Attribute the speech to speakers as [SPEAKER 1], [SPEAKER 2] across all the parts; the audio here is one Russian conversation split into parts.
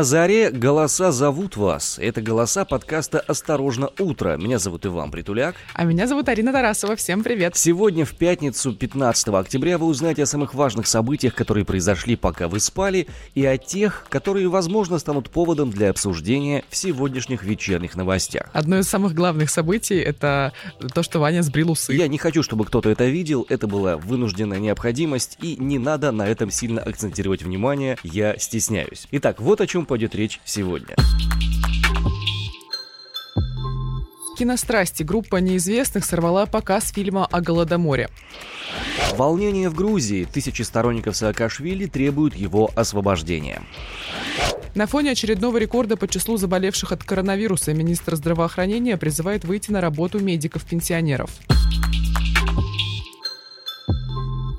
[SPEAKER 1] На заре голоса зовут вас. Это голоса подкаста «Осторожно, утро». Меня зовут Иван Притуляк.
[SPEAKER 2] А меня зовут Арина Тарасова. Всем привет.
[SPEAKER 1] Сегодня, в пятницу, 15 октября, вы узнаете о самых важных событиях, которые произошли, пока вы спали, и о тех, которые, возможно, станут поводом для обсуждения в сегодняшних вечерних новостях.
[SPEAKER 2] Одно из самых главных событий — это то, что Ваня сбрил усы.
[SPEAKER 1] Я не хочу, чтобы кто-то это видел. Это была вынужденная необходимость, и не надо на этом сильно акцентировать внимание. Я стесняюсь. Итак, вот о чем пойдет речь сегодня.
[SPEAKER 2] Кинострасти группа неизвестных сорвала показ фильма о Голодоморе.
[SPEAKER 1] Волнение в Грузии. Тысячи сторонников Саакашвили требуют его освобождения.
[SPEAKER 2] На фоне очередного рекорда по числу заболевших от коронавируса министр здравоохранения призывает выйти на работу медиков-пенсионеров.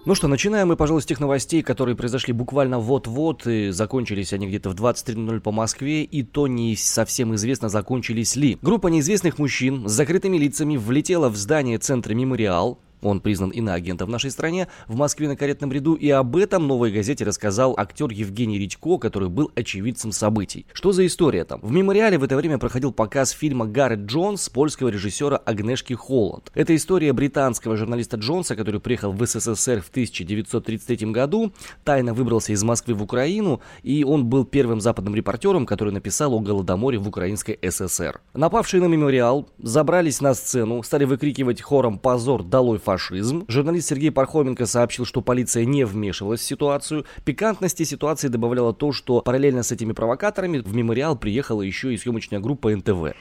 [SPEAKER 1] Ну что, начинаем мы, пожалуй, с тех новостей, которые произошли буквально вот-вот, и закончились они где-то в 23.00 по Москве, и то не совсем известно, закончились ли. Группа неизвестных мужчин с закрытыми лицами влетела в здание центра «Мемориал», он признан иноагентом в нашей стране, в Москве на каретном ряду, и об этом новой газете рассказал актер Евгений Редько, который был очевидцем событий. Что за история там? В мемориале в это время проходил показ фильма Гаррет Джонс польского режиссера Агнешки Холланд. Это история британского журналиста Джонса, который приехал в СССР в 1933 году, тайно выбрался из Москвы в Украину, и он был первым западным репортером, который написал о Голодоморе в Украинской ССР. Напавшие на мемориал забрались на сцену, стали выкрикивать хором «Позор! Долой фашизм. Журналист Сергей Пархоменко сообщил, что полиция не вмешивалась в ситуацию. Пикантности ситуации добавляло то, что параллельно с этими провокаторами в мемориал приехала еще и съемочная группа НТВ.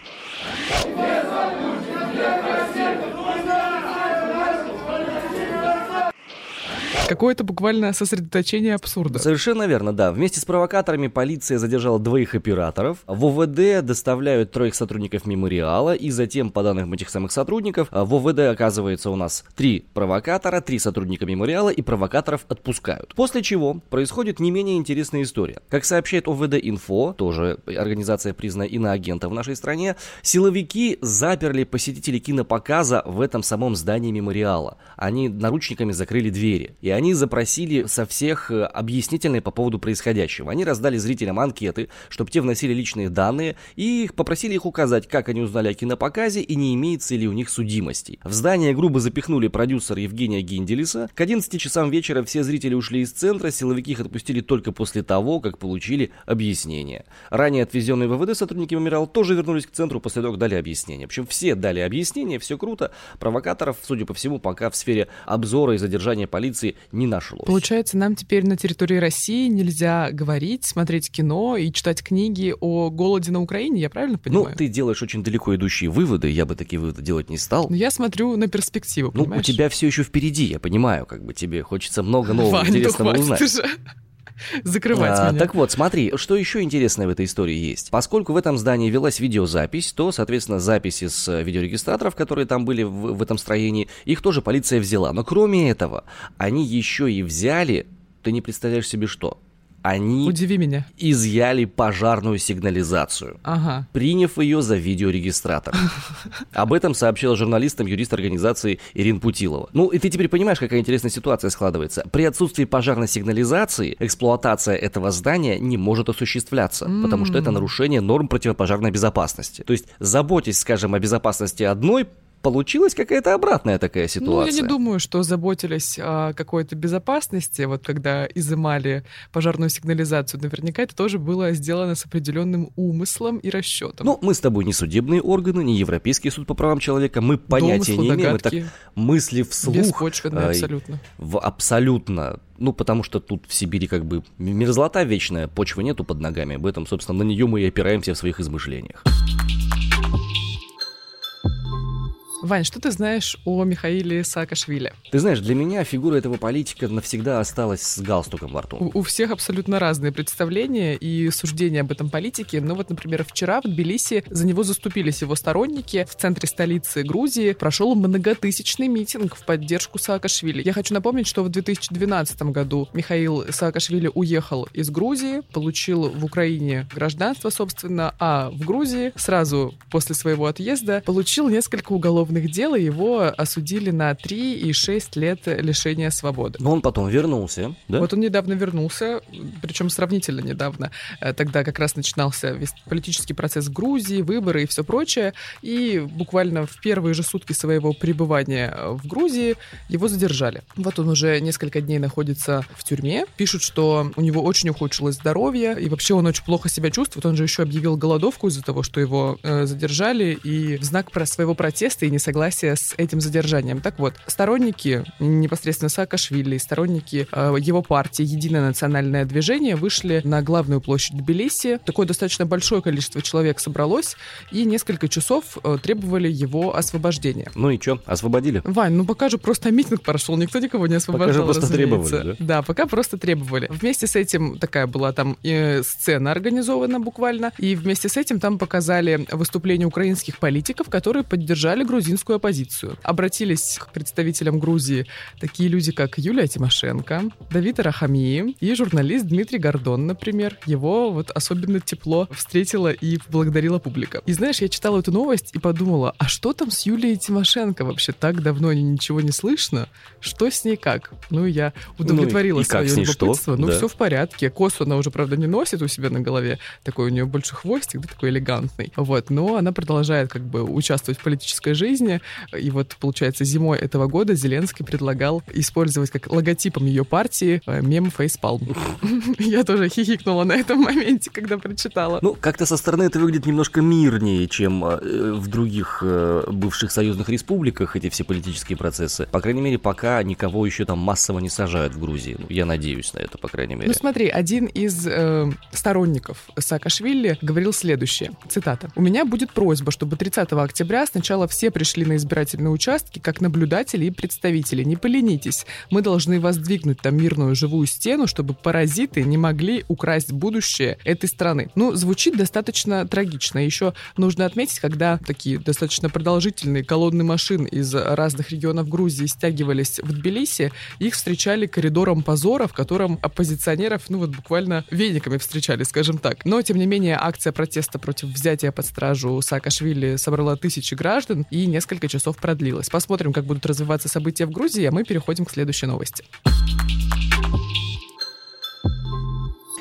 [SPEAKER 2] Какое-то буквально сосредоточение абсурда.
[SPEAKER 1] Совершенно верно, да. Вместе с провокаторами полиция задержала двоих операторов. В ОВД доставляют троих сотрудников мемориала. И затем, по данным этих самых сотрудников, в ОВД оказывается у нас три провокатора, три сотрудника мемориала и провокаторов отпускают. После чего происходит не менее интересная история. Как сообщает ОВД Инфо, тоже организация признана иноагента в нашей стране, силовики заперли посетителей кинопоказа в этом самом здании мемориала. Они наручниками закрыли двери. И они запросили со всех э, объяснительные по поводу происходящего. Они раздали зрителям анкеты, чтобы те вносили личные данные, и попросили их указать, как они узнали о кинопоказе и не имеется ли у них судимостей. В здание грубо запихнули продюсер Евгения Гинделиса. К 11 часам вечера все зрители ушли из центра, силовики их отпустили только после того, как получили объяснение. Ранее отвезенные в ВВД сотрудники Мемориал тоже вернулись к центру, после того, как дали объяснение. В общем, все дали объяснение, все круто. Провокаторов, судя по всему, пока в сфере обзора и задержания полиции не нашлось.
[SPEAKER 2] Получается, нам теперь на территории России нельзя говорить, смотреть кино и читать книги о голоде на Украине, я правильно понимаю?
[SPEAKER 1] Ну, ты делаешь очень далеко идущие выводы, я бы такие выводы делать не стал.
[SPEAKER 2] Но я смотрю на перспективу,
[SPEAKER 1] Ну,
[SPEAKER 2] понимаешь?
[SPEAKER 1] у тебя все еще впереди, я понимаю, как бы тебе хочется много нового
[SPEAKER 2] Вань, ну
[SPEAKER 1] интересного узнать.
[SPEAKER 2] уже закрывать
[SPEAKER 1] А,
[SPEAKER 2] меня.
[SPEAKER 1] так вот, смотри, что еще интересное в этой истории есть. Поскольку в этом здании велась видеозапись, то, соответственно, записи с э, видеорегистраторов, которые там были в, в этом строении, их тоже полиция взяла. Но кроме этого, они еще и взяли, ты не представляешь себе что, они
[SPEAKER 2] Удиви меня.
[SPEAKER 1] изъяли пожарную сигнализацию
[SPEAKER 2] Ага.
[SPEAKER 1] приняв ее за видеорегистратор. Об этом сообщила журналистам юрист организации Ирин Путилова. Ну и ты теперь понимаешь, какая интересная ситуация складывается. При отсутствии пожарной сигнализации эксплуатация этого здания не может осуществляться, потому что это нарушение норм противопожарной безопасности. То есть заботясь, скажем, о безопасности одной получилась какая-то обратная такая
[SPEAKER 2] Ну,
[SPEAKER 1] ситуация.
[SPEAKER 2] я не думаю, что заботились о какой-то безопасности, вот когда изымали пожарную сигнализацию. Наверняка это тоже было сделано с определенным умыслом и расчетом.
[SPEAKER 1] Ну, мы с тобой не судебные органы, не Европейский суд по правам человека, мы понятия
[SPEAKER 2] Домыслы,
[SPEAKER 1] не имеем,
[SPEAKER 2] догадки.
[SPEAKER 1] мысли вслух.
[SPEAKER 2] Беспочвенные
[SPEAKER 1] э,
[SPEAKER 2] абсолютно.
[SPEAKER 1] В абсолютно. Ну, потому что тут в Сибири как бы мерзлота вечная, почвы нету под ногами. Об этом, собственно, на нее мы и опираемся в своих измышлениях.
[SPEAKER 2] Вань, что ты знаешь о Михаиле Саакашвили?
[SPEAKER 1] Ты знаешь, для меня фигура этого политика навсегда осталась с галстуком во рту.
[SPEAKER 2] У, у всех абсолютно разные представления и суждения об этом политике. Ну вот, например, вчера в Тбилиси за него заступились его сторонники. В центре столицы Грузии прошел многотысячный митинг в поддержку Саакашвили. Я хочу напомнить, что в 2012 году Михаил Саакашвили уехал из Грузии, получил в Украине гражданство, собственно, а в Грузии сразу после своего отъезда получил несколько уголовных уголовных дел, и его осудили на 3 и 6 лет лишения свободы.
[SPEAKER 1] Но он потом вернулся, да?
[SPEAKER 2] Вот он недавно вернулся, причем сравнительно недавно. Э, тогда как раз начинался весь политический процесс в Грузии, выборы и все прочее. И буквально в первые же сутки своего пребывания в Грузии его задержали. Вот он уже несколько дней находится в тюрьме. Пишут, что у него очень ухудшилось здоровье, и вообще он очень плохо себя чувствует. Он же еще объявил голодовку из-за того, что его э, задержали, и в знак про своего протеста и несогласия с этим задержанием. Так вот, сторонники непосредственно Саакашвили, сторонники э, его партии «Единое национальное движение» вышли на главную площадь Тбилиси. Такое достаточно большое количество человек собралось, и несколько часов э, требовали его освобождения.
[SPEAKER 1] Ну и что, освободили?
[SPEAKER 2] Вань, ну пока же просто митинг прошел, никто никого не освобождал, Пока же
[SPEAKER 1] просто
[SPEAKER 2] разумеется.
[SPEAKER 1] требовали, да?
[SPEAKER 2] Да, пока просто требовали. Вместе с этим такая была там э, сцена организована буквально, и вместе с этим там показали выступление украинских политиков, которые поддержали грузинскую оппозицию. Обратились к представителям Грузии такие люди, как Юлия Тимошенко, Давид Рахамии и журналист Дмитрий Гордон, например. Его вот особенно тепло встретила и поблагодарила публика. И знаешь, я читала эту новость и подумала, а что там с Юлией Тимошенко вообще? Так давно ничего не слышно. Что с ней как? Ну, я удовлетворила
[SPEAKER 1] ну,
[SPEAKER 2] свое любопытство.
[SPEAKER 1] Что?
[SPEAKER 2] Ну,
[SPEAKER 1] да.
[SPEAKER 2] все в порядке. Косу она уже, правда, не носит у себя на голове. Такой у нее больше хвостик, да, такой элегантный. Вот. Но она продолжает как бы участвовать в политической жизни. И вот, получается, зимой этого года Зеленский предлагал использовать как логотипом ее партии э, мем фейспалм. Я тоже хихикнула на этом моменте, когда прочитала.
[SPEAKER 1] Ну, как-то со стороны это выглядит немножко мирнее, чем э, в других э, бывших союзных республиках эти все политические процессы. По крайней мере, пока никого еще там массово не сажают в Грузии. Ну, я надеюсь на это, по крайней мере.
[SPEAKER 2] Ну смотри, один из э, сторонников Саакашвили говорил следующее, цитата. «У меня будет просьба, чтобы 30 октября сначала все пришли на избирательные участки как наблюдатели и представители. Не поленитесь. Мы должны воздвигнуть там мирную живую стену, чтобы паразиты не могли украсть будущее этой страны». Ну, звучит достаточно трагично. Еще нужно отметить, когда такие достаточно продолжительные колонны машин из разных регионов Грузии стягивались в Тбилиси, их встречали коридором позора, в котором оппозиционеров, ну вот буквально вениками встречали, скажем так. Но, тем не менее, акция протеста против взятия под стражу Саакашвили собрала тысячи граждан и несколько часов продлилась. Посмотрим, как будут развиваться события в Грузии, а мы переходим к следующей новости.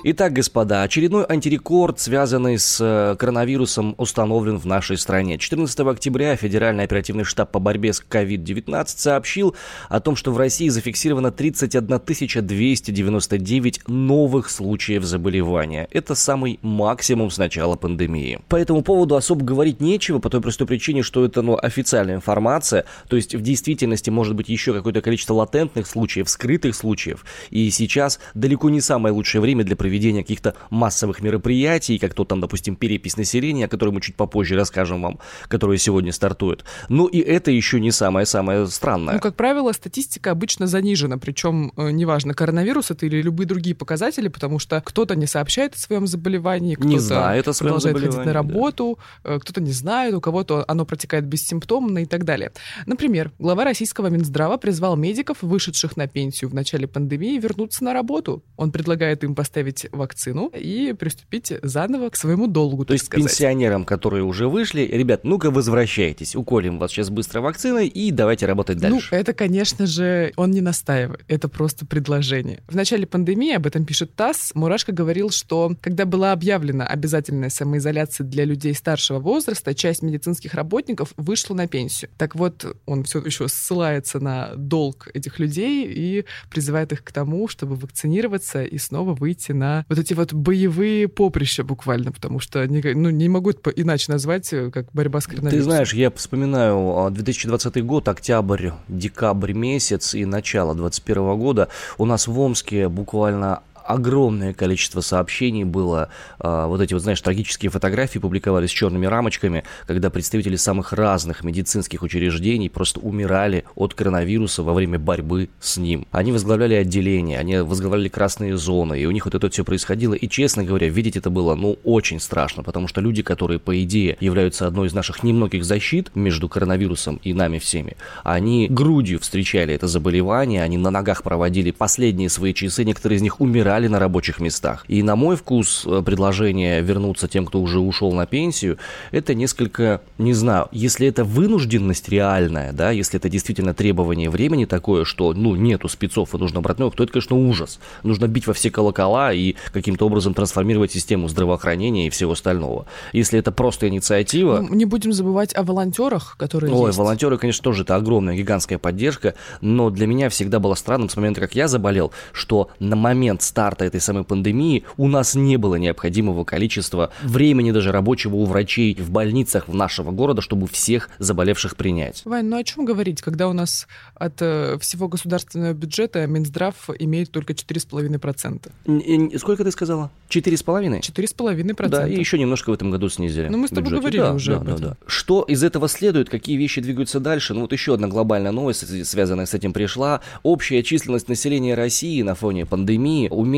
[SPEAKER 1] Итак, господа, очередной антирекорд, связанный с э, коронавирусом, установлен в нашей стране. 14 октября Федеральный оперативный штаб по борьбе с COVID-19 сообщил о том, что в России зафиксировано 31 299 новых случаев заболевания. Это самый максимум с начала пандемии. По этому поводу особо говорить нечего, по той простой причине, что это ну, официальная информация, то есть в действительности может быть еще какое-то количество латентных случаев, скрытых случаев, и сейчас далеко не самое лучшее время для проведения проведения каких-то массовых мероприятий, как то там, допустим, перепись населения, о которой мы чуть попозже расскажем вам, которая сегодня стартует. Ну и это еще не самое-самое странное.
[SPEAKER 2] Ну, как правило, статистика обычно занижена, причем э, неважно, коронавирус это или любые другие показатели, потому что кто-то не сообщает о своем заболевании, кто-то
[SPEAKER 1] знает о своем
[SPEAKER 2] продолжает ходить на работу, да. Э, кто-то не знает, у кого-то оно протекает бессимптомно и так далее. Например, глава российского Минздрава призвал медиков, вышедших на пенсию в начале пандемии, вернуться на работу. Он предлагает им поставить получить вакцину и приступить заново к своему долгу.
[SPEAKER 1] То есть
[SPEAKER 2] сказать.
[SPEAKER 1] пенсионерам, которые уже вышли, ребят, ну-ка возвращайтесь, уколем вас сейчас быстро вакциной и давайте работать
[SPEAKER 2] ну,
[SPEAKER 1] дальше.
[SPEAKER 2] Ну, это, конечно же, он не настаивает, это просто предложение. В начале пандемии, об этом пишет ТАСС, Мурашко говорил, что когда была объявлена обязательная самоизоляция для людей старшего возраста, часть медицинских работников вышла на пенсию. Так вот, он все еще ссылается на долг этих людей и призывает их к тому, чтобы вакцинироваться и снова выйти на вот эти вот боевые поприща буквально, потому что не, ну, не могу это иначе назвать, э, как борьба с коронавирусом.
[SPEAKER 1] Ты знаешь, я вспоминаю 2020 а, год, октябрь, декабрь месяц и начало 2021 года. У нас в Омске буквально огромное количество сообщений было. А, вот эти вот, знаешь, трагические фотографии публиковались с черными рамочками, когда представители самых разных медицинских учреждений просто умирали от коронавируса во время борьбы с ним. Они возглавляли отделения, они возглавляли красные зоны, и у них вот это все происходило. И, честно говоря, видеть это было, ну, очень страшно, потому что люди, которые, по идее, являются одной из наших немногих защит между коронавирусом и нами всеми, они грудью встречали это заболевание, они на ногах проводили последние свои часы, некоторые из них умирали задержали на рабочих местах. И на мой вкус э, предложение вернуться тем, кто уже ушел на пенсию, это несколько, не знаю, если это вынужденность реальная, да, если это действительно требование времени такое, что, ну, нету спецов и нужно брать новых, то это, конечно, ужас. Нужно бить во все колокола и каким-то образом трансформировать систему здравоохранения и всего остального. Если это просто инициатива...
[SPEAKER 2] Ну, не будем забывать о волонтерах, которые
[SPEAKER 1] Ой,
[SPEAKER 2] есть.
[SPEAKER 1] волонтеры, конечно, тоже это огромная, гигантская поддержка, но для меня всегда было странным с момента, как я заболел, что на момент старта этой самой пандемии у нас не было необходимого количества времени даже рабочего у врачей в больницах в нашего города, чтобы всех заболевших принять.
[SPEAKER 2] Вань, ну о чем говорить, когда у нас от э, всего государственного бюджета Минздрав имеет только 4,5%?
[SPEAKER 1] Н- н- Сколько ты сказала? Четыре с половиной?
[SPEAKER 2] 4,5%.
[SPEAKER 1] Да, и еще немножко в этом году снизили.
[SPEAKER 2] Ну, мы с тобой
[SPEAKER 1] бюджет.
[SPEAKER 2] говорили
[SPEAKER 1] Да,
[SPEAKER 2] уже
[SPEAKER 1] да,
[SPEAKER 2] об
[SPEAKER 1] да,
[SPEAKER 2] этом.
[SPEAKER 1] да. Что из этого следует, какие вещи двигаются дальше? Ну, вот еще одна глобальная новость, связанная с этим, пришла. Общая численность населения России на фоне пандемии уменьшилась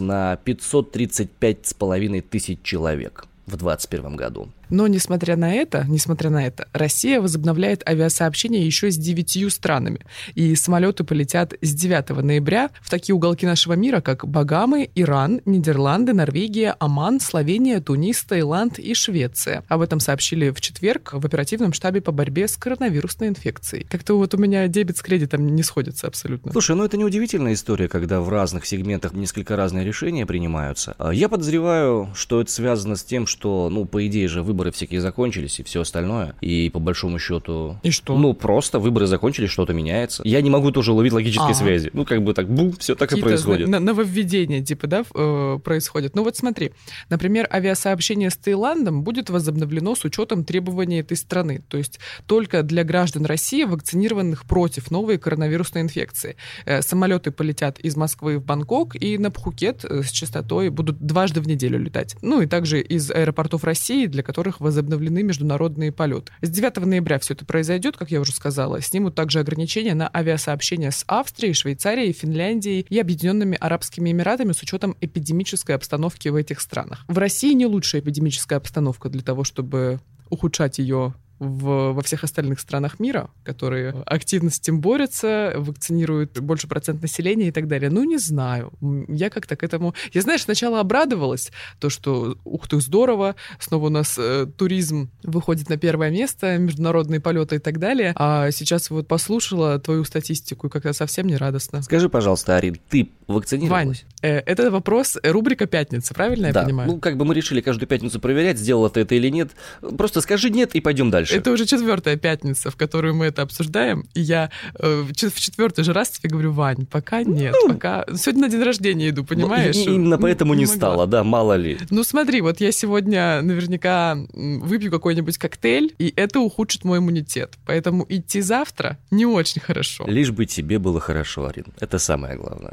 [SPEAKER 1] на 535,5 тысяч человек в 2021 году.
[SPEAKER 2] Но, несмотря на это, несмотря на это, Россия возобновляет авиасообщение еще с девятью странами. И самолеты полетят с 9 ноября в такие уголки нашего мира, как Багамы, Иран, Нидерланды, Норвегия, Оман, Словения, Тунис, Таиланд и Швеция. Об этом сообщили в четверг в оперативном штабе по борьбе с коронавирусной инфекцией. Как-то вот у меня дебет с кредитом не сходится абсолютно.
[SPEAKER 1] Слушай, ну это не удивительная история, когда в разных сегментах несколько разные решения принимаются. А Я подозреваю, что это связано с тем, что, ну, по идее же, выборы всякие закончились и все остальное. И по большому счету...
[SPEAKER 2] И что?
[SPEAKER 1] Ну, просто выборы закончились, что-то меняется. Я не могу тоже уловить логической
[SPEAKER 2] Ага.
[SPEAKER 1] связи. Ну, как бы так, бум, все так и происходит.
[SPEAKER 2] зна- нововведения, типа, да, э, происходят. Ну вот смотри, например, авиасообщение с Таиландом будет возобновлено с учетом требований этой страны. То есть только для граждан России, вакцинированных против новой коронавирусной инфекции. Э, Самолеты полетят из Москвы в Бангкок и на Пхукет э, с частотой будут дважды в неделю летать. Ну и также из аэропортов России, для которых возобновлены международные полеты. С 9 ноября все это произойдет, как я уже сказала. Снимут также ограничения на авиасообщение с Австрией, Швейцарией, Финляндией и Объединенными Арабскими Эмиратами с учетом эпидемической обстановки в этих странах. В России не лучшая эпидемическая обстановка для того, чтобы ухудшать ее в- во всех остальных странах мира, которые активно с этим борются, вакцинируют больше процент населения и так далее. Ну, не знаю. Я как-то к этому... Я, знаешь, сначала обрадовалась, то, что, ух ты, здорово, снова у нас э, туризм выходит на первое место, международные полеты и так далее. А сейчас вот послушала твою статистику, и как-то совсем не радостно.
[SPEAKER 1] Скажи, пожалуйста, Арин, ты
[SPEAKER 2] Вань,
[SPEAKER 1] вакцинировалась?
[SPEAKER 2] э, это вопрос, э, рубрика «Пятница», правильно я
[SPEAKER 1] да.
[SPEAKER 2] понимаю?
[SPEAKER 1] Ну, как бы мы решили каждую пятницу проверять, сделала ты это или нет. Просто скажи нет и пойдем дальше.
[SPEAKER 2] Это уже четвертая пятница, в которую мы это обсуждаем. И я э, в чет- в четвертый же раз тебе говорю, Вань, пока нет, пока... Сегодня на день рождения иду, понимаешь?
[SPEAKER 1] Ну, и- и именно поэтому не
[SPEAKER 2] могла.
[SPEAKER 1] стало, да, мало ли.
[SPEAKER 2] Ну смотри, вот я сегодня наверняка выпью какой-нибудь коктейль, и это ухудшит мой иммунитет. Поэтому идти завтра не очень хорошо.
[SPEAKER 1] Лишь бы тебе было хорошо, Арин. Это самое главное.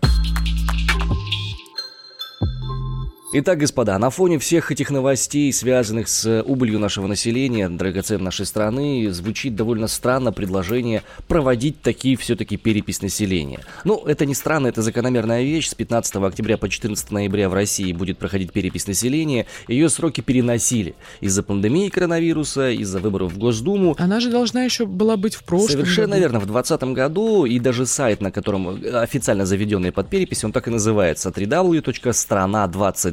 [SPEAKER 1] Итак, господа, на фоне всех этих новостей, связанных с убылью нашего населения, драгоцен нашей страны, звучит довольно странно предложение проводить такие все-таки перепись населения. Ну, это не странно, это закономерная вещь. С 15 октября по 14 ноября в России будет проходить перепись населения. Ее сроки переносили из-за пандемии коронавируса, из-за выборов в Госдуму.
[SPEAKER 2] Она же должна еще была быть в прошлом
[SPEAKER 1] Совершенно
[SPEAKER 2] году.
[SPEAKER 1] верно. В 2020 году и даже сайт, на котором официально заведенный под перепись, он так и называется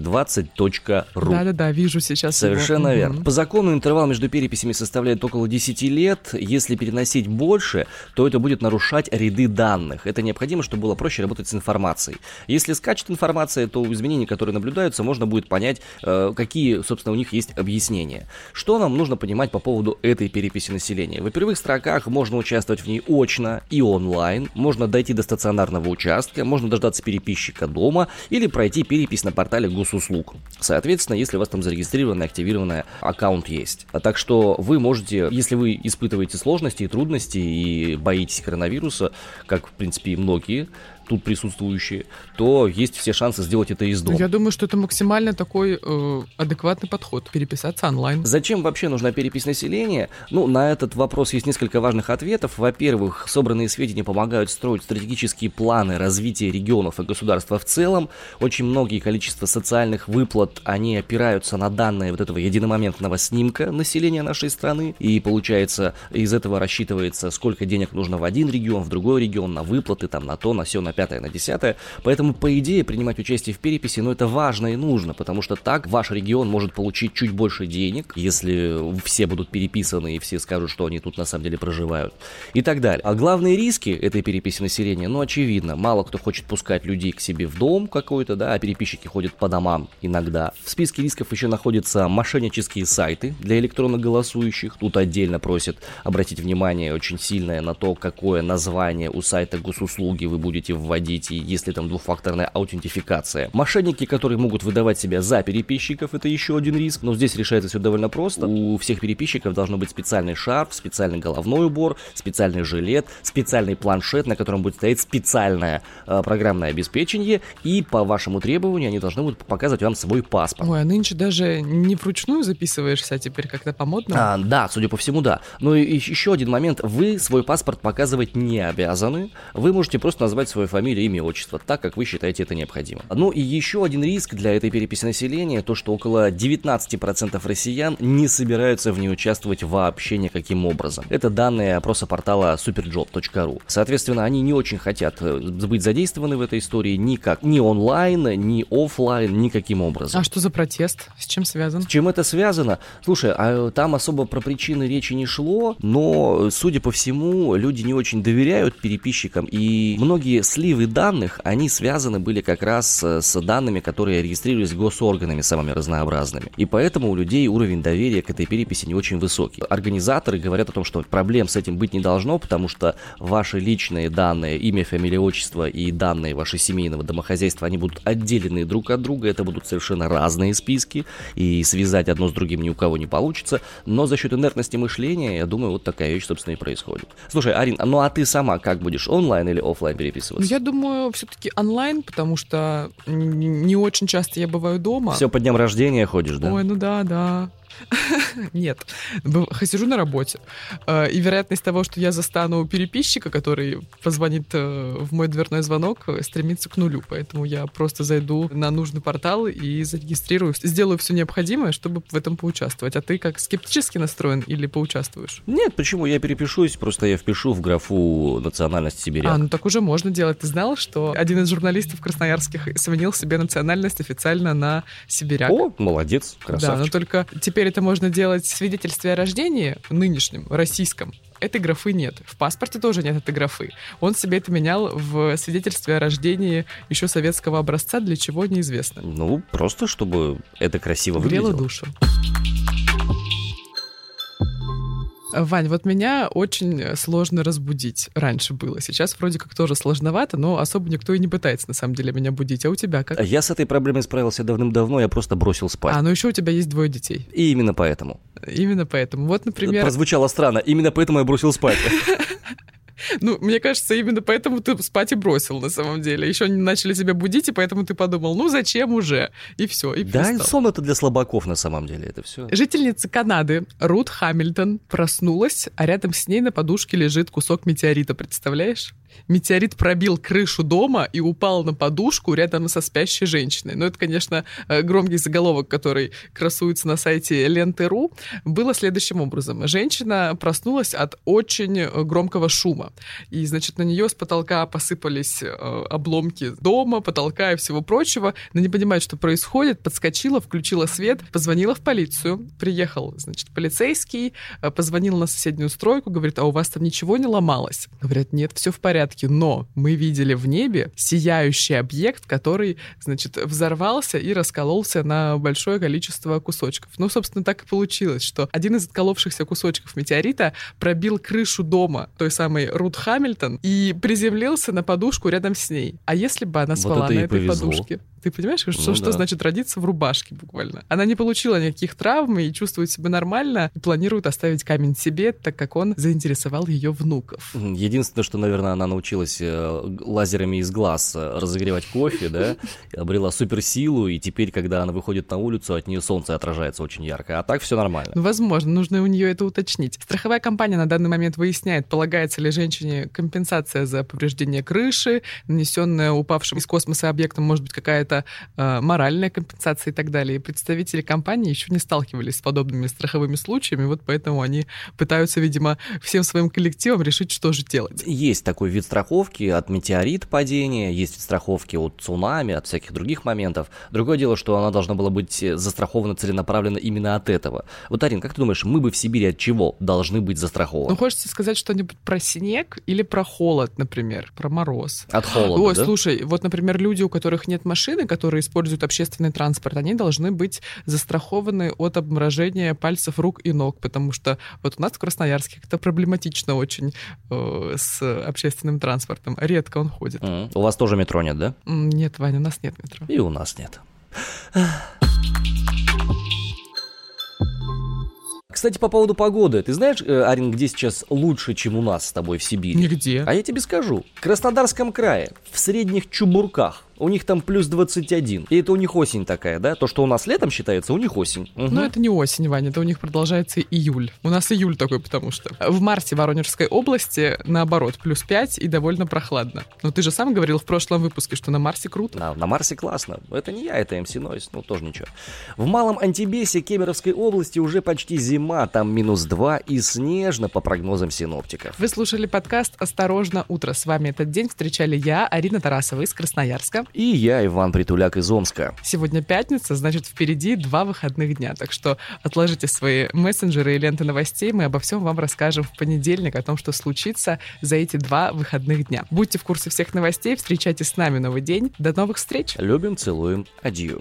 [SPEAKER 1] www.страна2020.ru.
[SPEAKER 2] Да-да-да, вижу сейчас его.
[SPEAKER 1] Совершенно
[SPEAKER 2] Мгм.
[SPEAKER 1] верно. По закону интервал между переписями составляет около 10 лет. Если переносить больше, то это будет нарушать ряды данных. Это необходимо, чтобы было проще работать с информацией. Если скачет информация, то у изменений, которые наблюдаются, можно будет понять, э, какие, собственно, у них есть объяснения. Что нам нужно понимать по поводу этой переписи населения? Во первых строках можно участвовать в ней очно и онлайн, можно дойти до стационарного участка, можно дождаться переписчика дома или пройти перепись на портале госуслуг. Соответственно, если у вас там зарегистрированный, активированный аккаунт есть. А так что вы можете, если вы испытываете сложности и трудности и боитесь коронавируса, как в принципе и многие тут присутствующие, то есть все шансы сделать это из дома.
[SPEAKER 2] Я думаю, что это максимально такой э, адекватный подход. Переписаться онлайн.
[SPEAKER 1] Зачем вообще нужна перепись населения? Ну, на этот вопрос есть несколько важных ответов. Во-первых, собранные сведения помогают строить стратегические планы развития регионов и государства в целом. Очень многие количество социальных выплат, они опираются на данные вот этого единомоментного снимка населения нашей страны. И получается, из этого рассчитывается, сколько денег нужно в один регион, в другой регион, на выплаты, там, на то, на все, на пятое, на десятое. Поэтому, по идее, принимать участие в переписи, ну, это важно и нужно, потому что так ваш регион может получить чуть больше денег, если все будут переписаны и все скажут, что они тут на самом деле проживают и так далее. А главные риски этой переписи населения, ну, очевидно, мало кто хочет пускать людей к себе в дом какой-то, да, а переписчики ходят по домам иногда. В списке рисков еще находятся мошеннические сайты для электронно голосующих. Тут отдельно просят обратить внимание очень сильное на то, какое название у сайта госуслуги вы будете вводить, и если там двухфакторная аутентификация. Мошенники, которые могут выдавать себя за переписчиков, это еще один риск, но здесь решается все довольно просто. У всех переписчиков должно быть специальный шарф, специальный головной убор, специальный жилет, специальный планшет, на котором будет стоять специальное э, программное обеспечение, и по вашему требованию они должны будут показывать вам свой паспорт.
[SPEAKER 2] Ой, а нынче даже не вручную записываешься, а теперь как-то по модному?
[SPEAKER 1] А, да, судя по всему, да. Ну и еще один момент. Вы свой паспорт показывать не обязаны. Вы можете просто назвать свою фамилию, имя, отчество, так, как вы считаете это необходимо. Ну и еще один риск для этой переписи населения, то, что около 19% россиян не собираются в ней участвовать вообще никаким образом. Это данные опроса портала superjob.ru. Соответственно, они не очень хотят э, быть задействованы в этой истории никак, ни онлайн, ни офлайн, никаким образом.
[SPEAKER 2] А что за протест? С чем связан?
[SPEAKER 1] С чем это связано? Слушай, а там особо про причины речи не шло, но, судя по всему, люди не очень доверяют переписчикам, и многие сливы данных, они связаны были как раз э, с данными, которые регистрировались госорганами самыми разнообразными. И поэтому у людей уровень доверия к этой переписи не очень высокий. Организаторы говорят о том, что проблем с этим быть не должно, потому что ваши личные данные, имя, фамилия, отчество и данные вашего семейного домохозяйства, они будут отделены друг от друга, это будут совершенно разные списки, и связать одно с другим ни у кого не получится, но за счет инертности мышления, я думаю, вот такая вещь, собственно, и происходит. Слушай, Арин, ну а ты сама как будешь, онлайн или офлайн переписываться?
[SPEAKER 2] Я думаю, все-таки онлайн, потому что не очень часто я бываю дома.
[SPEAKER 1] Все по дням рождения ходишь, да?
[SPEAKER 2] Ой, ну да, да. Нет, сижу на работе. Э, и вероятность того, что я застану переписчика, который позвонит э, в мой дверной звонок, э, стремится к нулю. Поэтому я просто зайду на нужный портал и зарегистрируюсь. Сделаю все необходимое, чтобы в этом поучаствовать. А ты как скептически настроен или поучаствуешь?
[SPEAKER 1] Нет, почему? Я перепишусь, просто я впишу в графу национальность сибиряк.
[SPEAKER 2] А, ну так уже можно делать. Ты знал, что один из журналистов красноярских сменил себе национальность официально на сибиряк?
[SPEAKER 1] О, молодец, красавчик.
[SPEAKER 2] Да, но только теперь это можно делать в свидетельстве о рождении, нынешнем, российском, этой графы нет. В паспорте тоже нет этой графы. Он себе это менял в свидетельстве о рождении еще советского образца, для чего неизвестно.
[SPEAKER 1] Ну, просто чтобы это красиво выглядело.
[SPEAKER 2] Грело душу. Вань, вот меня очень сложно разбудить. Раньше было. Сейчас вроде как тоже сложновато, но особо никто и не пытается на самом деле меня будить. А у тебя как?
[SPEAKER 1] Я с этой проблемой справился давным-давно, я просто бросил спать.
[SPEAKER 2] А, ну еще у тебя есть двое детей.
[SPEAKER 1] И именно поэтому.
[SPEAKER 2] Именно поэтому. Вот, например...
[SPEAKER 1] Прозвучало странно. Именно поэтому я бросил спать.
[SPEAKER 2] Ну, мне кажется, именно поэтому ты спать и бросил на самом деле. Еще не начали тебя будить, и поэтому ты подумал, ну зачем уже? И все, и
[SPEAKER 1] Да, перестал. сон это для слабаков на самом деле, это все.
[SPEAKER 2] Жительница Канады Рут Хамильтон проснулась, а рядом с ней на подушке лежит кусок метеорита, представляешь? Метеорит пробил крышу дома и упал на подушку рядом со спящей женщиной. Но ну, это, конечно, э, громкий заголовок, который красуется на сайте ленты.ру. Было следующим образом. Женщина проснулась от очень громкого шума. И, значит, на нее с потолка посыпались э, обломки дома, потолка и всего прочего. Она не понимает, что происходит, подскочила, включила свет, позвонила в полицию. Приехал, значит, полицейский, позвонил на соседнюю стройку, говорит, а у вас там ничего не ломалось? Говорят, нет, все в порядке, но мы видели в небе сияющий объект, который, значит, взорвался и раскололся на большое количество кусочков. Ну, собственно, так и получилось, что один из отколовшихся кусочков метеорита пробил крышу дома той самой Рут Хамильтон и приземлился на подушку рядом с ней. А если бы она спала вот на этой повезло. подушке? Ты понимаешь, что, ну, что да. значит родиться в рубашке буквально? Она не получила никаких травм и чувствует себя нормально, и планирует оставить камень себе, так как он заинтересовал ее внуков.
[SPEAKER 1] Единственное, что, наверное, она научилась э, лазерами из глаз э, разогревать кофе, да, обрела суперсилу, и теперь, когда она выходит на улицу, от нее солнце отражается очень ярко. А так все нормально.
[SPEAKER 2] Ну, возможно, нужно у нее это уточнить. Страховая компания на данный момент выясняет, полагается ли женщине компенсация за повреждение крыши, нанесенная упавшим из космоса объектом, может быть, какая-то какая-то э, моральная компенсация и так далее. И представители компании еще не сталкивались с подобными страховыми случаями, вот поэтому они пытаются, видимо, всем своим коллективом решить, что же делать.
[SPEAKER 1] Есть такой вид страховки от метеорит падения, есть вид страховки от цунами, от всяких других моментов. Другое дело, что она должна была быть застрахована целенаправленно именно от этого. Вот, Арин, как ты думаешь, мы бы в Сибири от чего должны быть застрахованы?
[SPEAKER 2] Ну, хочется сказать что-нибудь про снег или про холод, например, про мороз.
[SPEAKER 1] От холода,
[SPEAKER 2] Ой,
[SPEAKER 1] да?
[SPEAKER 2] слушай, вот, например, люди, у которых нет машины, которые используют общественный транспорт, они должны быть застрахованы от обморожения пальцев рук и ног, потому что вот у нас в Красноярске это проблематично очень э, с общественным транспортом. Редко он ходит.
[SPEAKER 1] М, У вас тоже метро нет, да?
[SPEAKER 2] Нет, Ваня, у нас нет метро.
[SPEAKER 1] И у нас нет. Кстати, по поводу погоды. Ты знаешь, э, Арин, где сейчас лучше, чем у нас с тобой в Сибири?
[SPEAKER 2] Нигде.
[SPEAKER 1] А я тебе скажу. В Краснодарском крае, в средних Чубурках, у них там плюс 21. И это у них осень такая, да? То, что у нас летом считается, у них осень. Мгм.
[SPEAKER 2] Но это не осень, Ваня, это у них продолжается июль. У нас июль такой, потому что в марте в Воронежской области, наоборот, плюс 5 и довольно прохладно. Но ты же сам говорил в прошлом выпуске, что на Марсе круто.
[SPEAKER 1] На, на Марсе классно. Это не я, это МС Нойс, ну тоже ничего. В Малом Антибесе Кемеровской области уже почти зима, там минус 2 и снежно по прогнозам синоптиков.
[SPEAKER 2] Вы слушали подкаст «Осторожно, утро». С вами этот день встречали я, Арина Тарасова из Красноярска.
[SPEAKER 1] И я, Иван Притуляк из Омска.
[SPEAKER 2] Сегодня пятница, значит, впереди два выходных дня. Так что отложите свои мессенджеры и ленты новостей. Мы обо всем вам расскажем в понедельник, о том, что случится за эти два выходных дня. Будьте в курсе всех новостей, встречайте с нами новый день. До новых встреч!
[SPEAKER 1] Любим, целуем, адью.